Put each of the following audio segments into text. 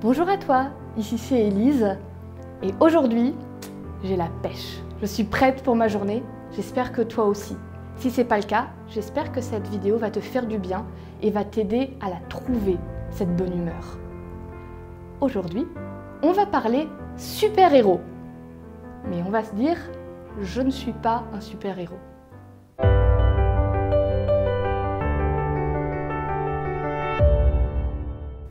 Bonjour à toi, ici c'est Elise et aujourd'hui j'ai la pêche. Je suis prête pour ma journée, j'espère que toi aussi. Si c'est pas le cas, j'espère que cette vidéo va te faire du bien et va t'aider à la trouver, cette bonne humeur. Aujourd'hui, on va parler super-héros. Mais on va se dire, je ne suis pas un super-héros.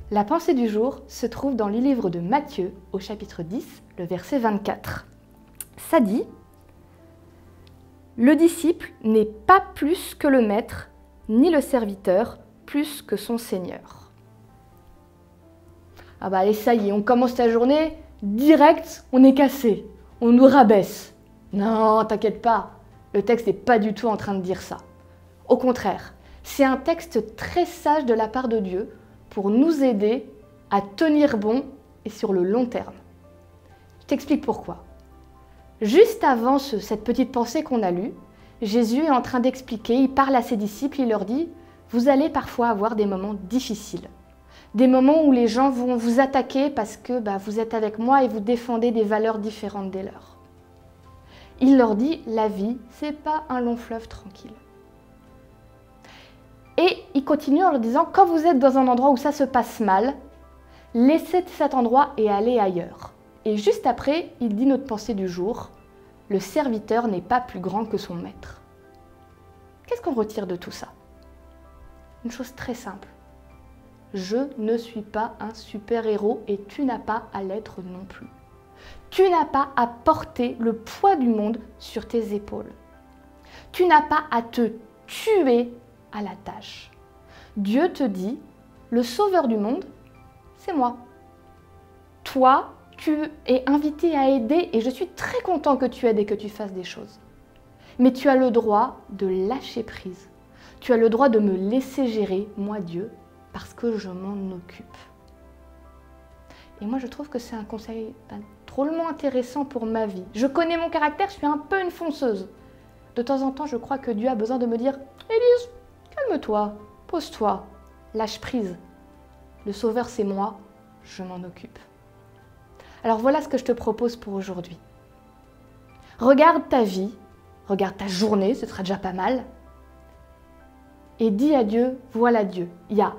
La pensée du jour se trouve dans le livre de Matthieu au chapitre 10, le verset 24. Ça dit Le disciple n'est pas plus que le maître, ni le serviteur plus que son seigneur. Ah bah allez, ça y est, on commence la journée, direct, on est cassé, on nous rabaisse. Non, t'inquiète pas, le texte n'est pas du tout en train de dire ça. Au contraire, c'est un texte très sage de la part de Dieu pour nous aider à tenir bon et sur le long terme. Je t'explique pourquoi. Juste avant cette petite pensée qu'on a lue, Jésus est en train d'expliquer, il parle à ses disciples, il leur dit, vous allez parfois avoir des moments difficiles. Des moments où les gens vont vous attaquer parce que bah, vous êtes avec moi et vous défendez des valeurs différentes des leurs. Il leur dit, la vie, c'est pas un long fleuve tranquille. Continue en leur disant, quand vous êtes dans un endroit où ça se passe mal, laissez cet endroit et allez ailleurs. Et juste après, il dit notre pensée du jour, le serviteur n'est pas plus grand que son maître. Qu'est-ce qu'on retire de tout ça? Une chose très simple. Je ne suis pas un super-héros et tu n'as pas à l'être non plus. Tu n'as pas à porter le poids du monde sur tes épaules. Tu n'as pas à te tuer à la tâche. Dieu te dit, le sauveur du monde, c'est moi. Toi, tu es invité à aider et je suis très content que tu aides et que tu fasses des choses. Mais tu as le droit de lâcher prise. Tu as le droit de me laisser gérer, moi Dieu, parce que je m'en occupe. Et moi, je trouve que c'est un conseil ben, drôlement intéressant pour ma vie. Je connais mon caractère, je suis un peu une fonceuse. De temps en temps, je crois que Dieu a besoin de me dire Élise, Calme-toi, pose-toi, lâche prise. Le sauveur, c'est moi, je m'en occupe. Alors voilà ce que je te propose pour aujourd'hui. Regarde ta vie, regarde ta journée, ce sera déjà pas mal, et dis à Dieu, voilà Dieu, il y a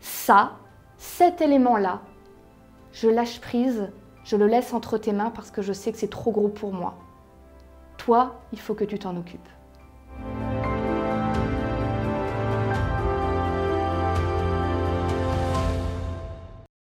ça, cet élément-là, je lâche prise, je le laisse entre tes mains parce que je sais que c'est trop gros pour moi. Toi, il faut que tu t'en occupes.